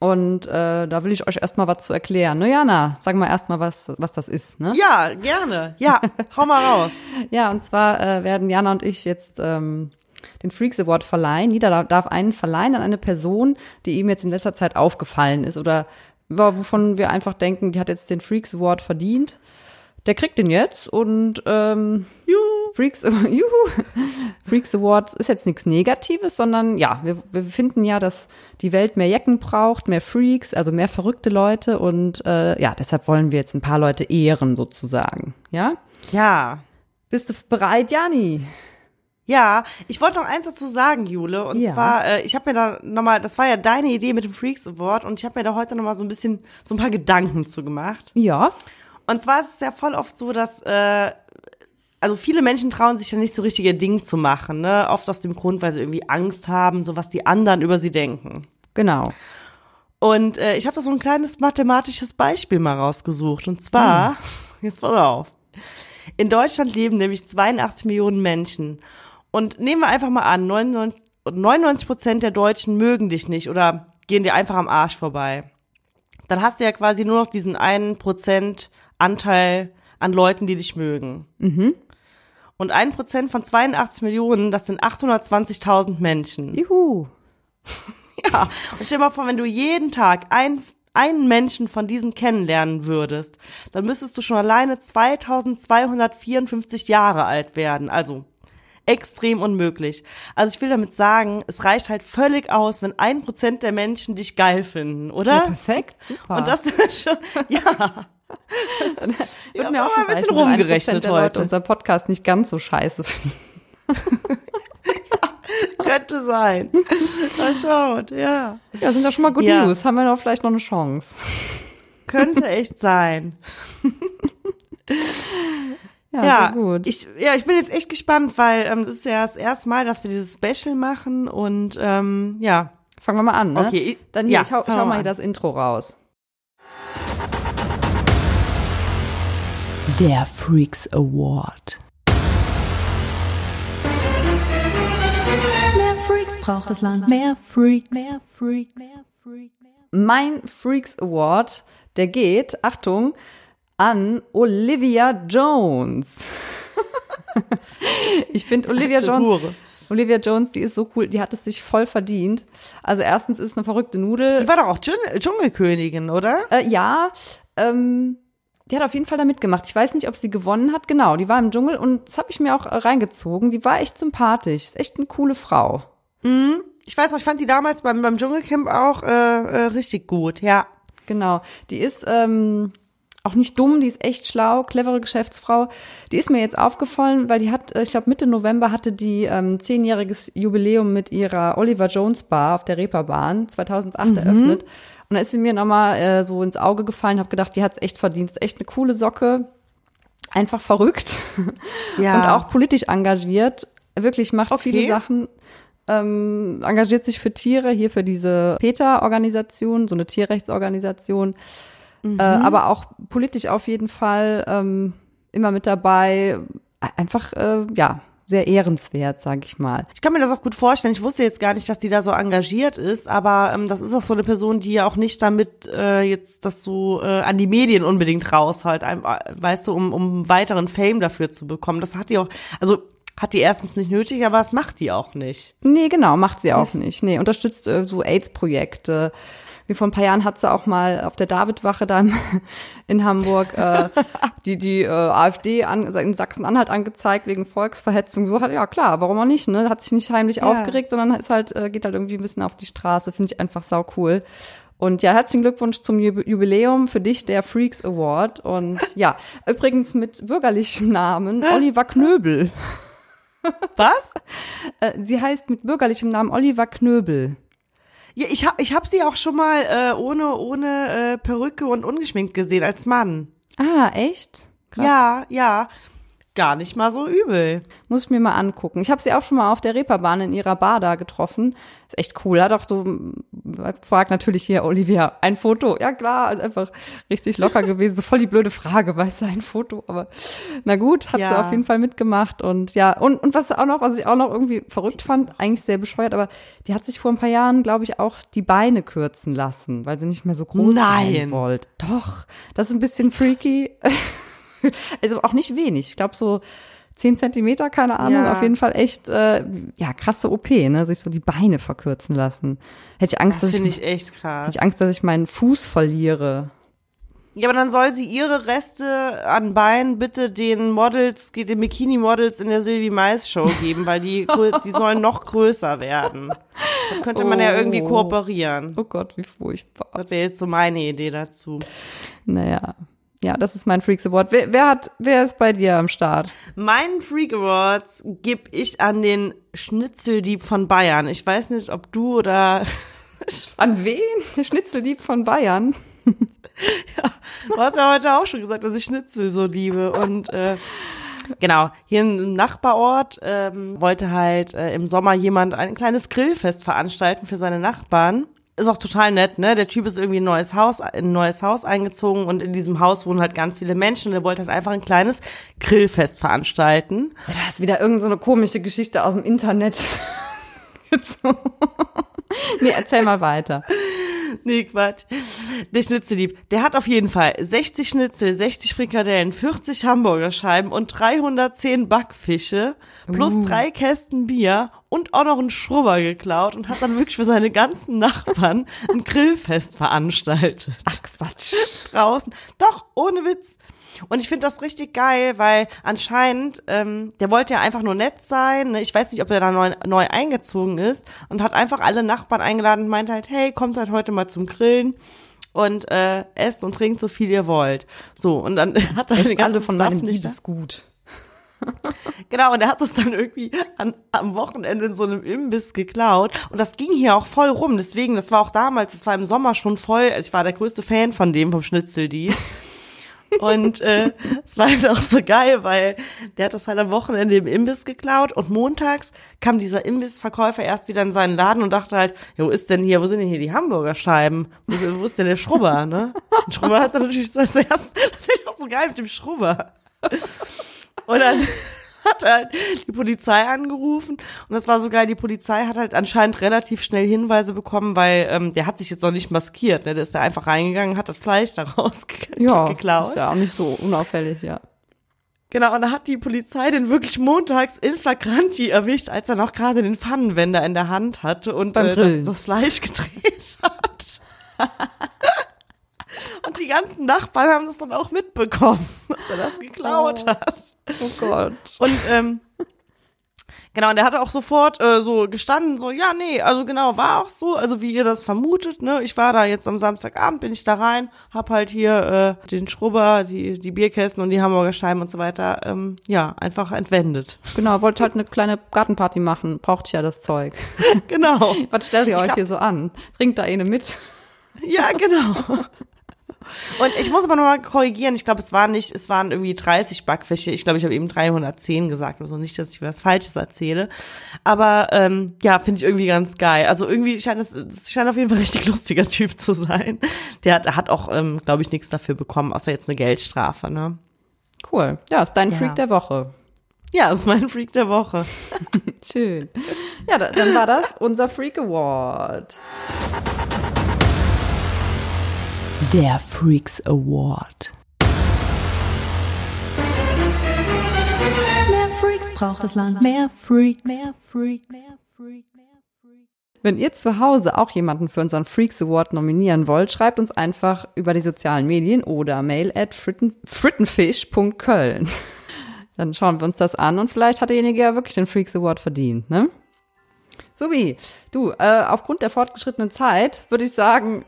Und äh, da will ich euch erstmal was zu erklären. Ne, Jana, sag mal erstmal, was, was das ist, ne? Ja, gerne. Ja, hau mal raus. Ja, und zwar äh, werden Jana und ich jetzt ähm, den Freaks Award verleihen. Jeder da- darf einen verleihen an eine Person, die ihm jetzt in letzter Zeit aufgefallen ist oder wovon wir einfach denken, die hat jetzt den Freaks Award verdient. Der kriegt den jetzt und ähm, Juhu. Freaks, juhu, Freaks Awards ist jetzt nichts Negatives, sondern ja, wir, wir finden ja, dass die Welt mehr Jecken braucht, mehr Freaks, also mehr verrückte Leute und äh, ja, deshalb wollen wir jetzt ein paar Leute ehren sozusagen. Ja, Ja. bist du bereit, Jani? Ja, ich wollte noch eins dazu sagen, Jule. Und Ja. zwar, äh, ich habe mir da nochmal, das war ja deine Idee mit dem Freaks Award und ich habe mir da heute nochmal so ein bisschen, so ein paar Gedanken zu gemacht. Ja, Und zwar ist es ja voll oft so, dass, äh, also viele Menschen trauen sich ja nicht so richtige Dinge zu machen, ne? Oft aus dem Grund, weil sie irgendwie Angst haben, so was die anderen über sie denken. genau. Und äh, ich habe da so ein kleines mathematisches Beispiel mal rausgesucht. Und zwar, jetzt pass auf. In Deutschland leben nämlich 82 Millionen Menschen. Und nehmen wir einfach mal an, 99 99 Prozent der Deutschen mögen dich nicht oder gehen dir einfach am Arsch vorbei. Dann hast du ja quasi nur noch diesen einen Prozent Anteil an Leuten, die dich mögen. Und ein Prozent von 82 Millionen, das sind 820.000 Menschen. Juhu. Ja, und stell dir mal vor, wenn du jeden Tag ein, einen Menschen von diesen kennenlernen würdest, dann müsstest du schon alleine 2254 Jahre alt werden. Also extrem unmöglich. Also ich will damit sagen, es reicht halt völlig aus, wenn ein Prozent der Menschen dich geil finden, oder? Ja, perfekt, super. Und das ist schon, ja. Wird ja, aber ein bisschen wenn 1% rumgerechnet der Leute heute. unser Podcast nicht ganz so scheiße finden. Könnte sein. Mal schaut, ja. Ja, sind doch schon mal Good Ja. News. Haben wir doch vielleicht noch eine Chance. Könnte echt sein. Ja, ja, gut. Ich, ja, ich bin jetzt echt gespannt, weil ähm, das ist ja das erste Mal, dass wir dieses Special machen und ähm, ja, Fangen wir mal an, ne? Okay, Dann hier, ja, ich hau, ich hau wir mal an. hier das Intro raus. Der Freaks Award. Mehr Freaks braucht das Land. Mehr Freaks. Mehr Freaks. Mehr Freaks. Mein Freaks Award, der geht, Achtung, an Olivia Jones. Ich finde Olivia Jones. Olivia Jones, die ist so cool, die hat es sich voll verdient. Also erstens ist eine verrückte Nudel. Die war doch auch Dschungel Dschungelkönigin, oder? Äh, ja, ähm, die hat auf jeden Fall da mitgemacht. Ich weiß nicht, ob sie gewonnen hat. Genau, die war im Dschungel und das habe ich mir auch äh, reingezogen. Die war echt sympathisch. Ist echt eine coole Frau. Ich weiß noch, ich fand die damals beim, beim Dschungelcamp auch äh, äh, richtig gut, ja. Genau. Die ist ähm, auch nicht dumm, die ist echt schlau, clevere Geschäftsfrau. Die ist mir jetzt aufgefallen, weil die hat, äh, ich glaube Mitte November hatte die ähm, zehnjähriges Jubiläum mit ihrer Oliver Jones Bar auf der Reeperbahn 2008 eröffnet. Und da ist sie mir nochmal äh, so ins Auge gefallen, habe gedacht, die hat's echt verdient. Ist echt eine coole Socke, einfach verrückt Ja. und auch politisch engagiert. Wirklich macht Okay. viele Sachen. Ähm, engagiert sich für Tiere, hier für diese PETA-Organisation, so eine Tierrechtsorganisation, äh, aber auch politisch auf jeden Fall ähm, immer mit dabei. Einfach, äh, ja, sehr ehrenswert, sag ich mal. Ich kann mir das auch gut vorstellen. Ich wusste jetzt gar nicht, dass die da so engagiert ist, aber ähm, das ist auch so eine Person, die ja auch nicht damit äh, jetzt das so äh, an die Medien unbedingt äh, weißt du, um, um weiteren Fame dafür zu bekommen. Das hat die auch, also hat die erstens nicht nötig, aber das macht die auch nicht. Nee, genau, macht sie auch Ist- nicht. Nee, unterstützt äh, so AIDS-Projekte. Wie vor ein paar Jahren hat sie auch mal auf der Davidwache da in Hamburg äh, die, die äh, AfD an, in Sachsen-Anhalt angezeigt wegen Volksverhetzung. So hat, ja klar, warum auch nicht, ne? Hat sich nicht heimlich Ja. aufgeregt, sondern ist halt, äh, geht halt irgendwie ein bisschen auf die Straße. Finde ich einfach sau cool. Und ja, herzlichen Glückwunsch zum Jub- Jubiläum für dich, der Freaks Award. Und ja, übrigens mit bürgerlichem Namen Oliver Knöbel. Was? Äh, sie heißt mit bürgerlichem Namen Oliver Knöbel. Ja, ich hab, ich hab sie auch schon mal äh, ohne, ohne äh, Perücke und ungeschminkt gesehen als Mann. Ah, echt? Krass. Ja, ja. Gar nicht mal so übel. Muss ich mir mal angucken. Ich habe sie auch schon mal auf der Reeperbahn in ihrer Bar da getroffen. Ist echt cool. Hat auch so, hat gefragt natürlich hier, Olivia, ein Foto. Ja klar, ist einfach richtig locker gewesen. So voll die blöde Frage, weißt du, ein Foto. Aber na gut, hat sie Ja. auf jeden Fall mitgemacht. Und ja, und, und was auch noch, was ich auch noch irgendwie verrückt fand, eigentlich sehr bescheuert, aber die hat sich vor ein paar Jahren, glaube ich, auch die Beine kürzen lassen, weil sie nicht mehr so groß sein Nein. wollte. Doch, das ist ein bisschen freaky. also auch nicht wenig. Ich glaube so zehn Zentimeter, keine Ahnung. Ja. Auf jeden Fall echt, äh, ja, krasse OP, ne? Sich so die Beine verkürzen lassen. Hätte ich Angst, Das dass finde ich, ich echt krass. hätte ich Angst, dass ich meinen Fuß verliere. Ja, aber dann soll sie ihre Reste an Beinen bitte den Models, den Bikini-Models in der Sylvie Mais Show geben, weil die, die sollen noch größer werden. Das könnte man ja irgendwie Oh. kooperieren. Oh Gott, wie furchtbar. Das wäre jetzt so meine Idee dazu. Naja. Ja, das ist mein Freaks Award. Wer, wer hat, wer ist bei dir am Start? Meinen Freak Awards gebe ich an den Schnitzeldieb von Bayern. Ich weiß nicht, ob du oder An wen? Der Schnitzeldieb von Bayern. Du hast ja heute auch schon gesagt, dass ich Schnitzel so liebe. Und äh, genau, hier im Nachbarort ähm, wollte halt äh, im Sommer jemand ein kleines Grillfest veranstalten für seine Nachbarn. Ist auch total nett, ne? Der Typ ist irgendwie in ein neues Haus, in ein neues Haus eingezogen und in diesem Haus wohnen halt ganz viele Menschen und er wollte halt einfach ein kleines Grillfest veranstalten. Ja, da ist wieder irgendeine so komische Geschichte aus dem Internet. gezogen. nee, erzähl mal weiter. Nee, Quatsch. Der Schnitzeldieb, der hat auf jeden Fall 60 Schnitzel, 60 Frikadellen, 40 Hamburgerscheiben und 310 Backfische plus Uh. drei Kästen Bier und auch noch einen Schrubber geklaut und hat dann wirklich für seine ganzen Nachbarn ein Grillfest veranstaltet. Ach Quatsch. Draußen. Doch, ohne Witz. Und ich finde das richtig geil, weil anscheinend, ähm, der wollte ja einfach nur nett sein. Ne? Ich weiß nicht, ob er da neu, neu eingezogen ist und hat einfach alle Nachbarn eingeladen und meinte halt, hey, kommt halt heute mal zum Grillen und äh, esst und trinkt so viel ihr wollt. So, und dann hat er den alle von meinem nicht da. Liebesgut. Genau, und er hat das dann irgendwie an, am Wochenende in so einem Imbiss geklaut. Und das ging hier auch voll rum. Deswegen, das war auch damals, das war im Sommer schon voll. Also ich war der größte Fan von dem, vom Schnitzel, die. Und äh, es war halt auch so geil, weil der hat das halt am Wochenende im Imbiss geklaut und montags kam dieser Imbissverkäufer erst wieder in seinen Laden und dachte halt, ja, wo ist denn hier, wo sind denn hier die Hamburgerscheiben? Wo, wo ist denn der Schrubber, ne? Und Schrubber hat natürlich so als erstes, das ist auch so geil mit dem Schrubber. Und dann hat halt die Polizei angerufen und das war so geil, die Polizei hat halt anscheinend relativ schnell Hinweise bekommen, weil ähm, der hat sich jetzt noch nicht maskiert, ne? Der ist da einfach reingegangen, hat das Fleisch da rausgeklaut. Ja, geklaut. ist ja auch nicht so unauffällig, ja. Genau, und da hat die Polizei den wirklich montags in Flagranti erwischt, als er noch gerade den Pfannenwender in der Hand hatte und äh, das, das Fleisch gedreht hat. und die ganzen Nachbarn haben das dann auch mitbekommen, dass er das geklaut hat. Oh Gott. Und ähm, genau, und der hat auch sofort äh, so gestanden, so, ja, nee, also genau, war auch so, also wie ihr das vermutet, ne? Ich war da jetzt am Samstagabend, bin ich da rein, hab halt hier äh, den Schrubber, die, die Bierkästen und die Hamburger Scheiben und so weiter, ähm, ja, einfach entwendet. Genau, wollte halt eine kleine Gartenparty machen. Braucht ja das Zeug. genau. Was stellt ihr euch glaub- hier so an? Trinkt da eine mit? Ja, genau. Und ich muss aber nochmal korrigieren, ich glaube, es waren nicht, es waren irgendwie 30 Backfische. Ich glaube, ich habe eben 310 gesagt, also nicht, dass ich was Falsches erzähle. Aber ähm, ja, finde ich irgendwie ganz geil. Also irgendwie scheint es, es scheint auf jeden Fall ein richtig lustiger Typ zu sein. Der hat, hat auch, ähm, glaube ich, nichts dafür bekommen, außer jetzt eine Geldstrafe, ne? Cool. Ja, ist dein Ja. Freak der Woche. Ja, ist mein Freak der Woche. Schön. Ja, da, dann war das unser Freak Award. Der Freaks Award. Mehr Freaks braucht das Land. Mehr Freaks. Mehr Freaks. Mehr Freaks. Wenn ihr zu Hause auch jemanden für unseren Freaks Award nominieren wollt, schreibt uns einfach über die sozialen Medien oder mail at fritten, frittenfisch.köln. Dann schauen wir uns das an und vielleicht hat derjenige ja wirklich den Freaks Award verdient, ne? Subi, du, äh, aufgrund der fortgeschrittenen Zeit würde ich sagen,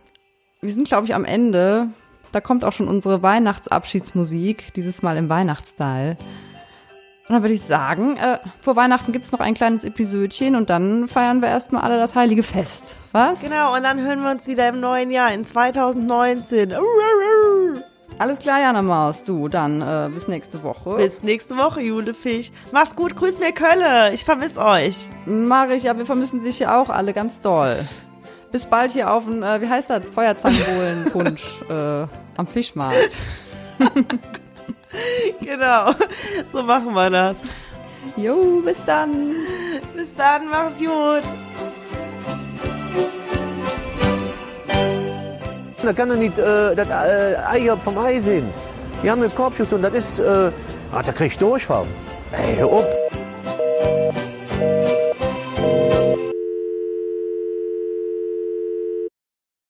wir sind, glaube ich, am Ende. Da kommt auch schon unsere Weihnachtsabschiedsmusik, dieses Mal im Weihnachtsstyle. Und dann würde ich sagen, äh, vor Weihnachten gibt's noch ein kleines Episödchen und dann feiern wir erstmal alle das heilige Fest. Was? Genau, und dann hören wir uns wieder im neuen Jahr, in 2019. Alles klar, Jana Maus. Du, dann äh, bis nächste Woche. Bis nächste Woche, Jule Fisch. Mach's gut, grüß mir Kölle. Ich vermiss euch. Mach ich, ja, wir vermissen dich ja auch alle ganz doll. Bis bald hier auf dem, äh, wie heißt das, Feuerzangenbohlen-Punsch äh, am Fischmarkt. Genau. So machen wir das. Jo, bis dann. Bis dann, macht's gut. Da kann doch nicht äh, das äh, Ei vom Ei sehen. Die haben eine Korbschuss und das ist, äh, ah, da krieg ich Durchfall. Ey, hör auf.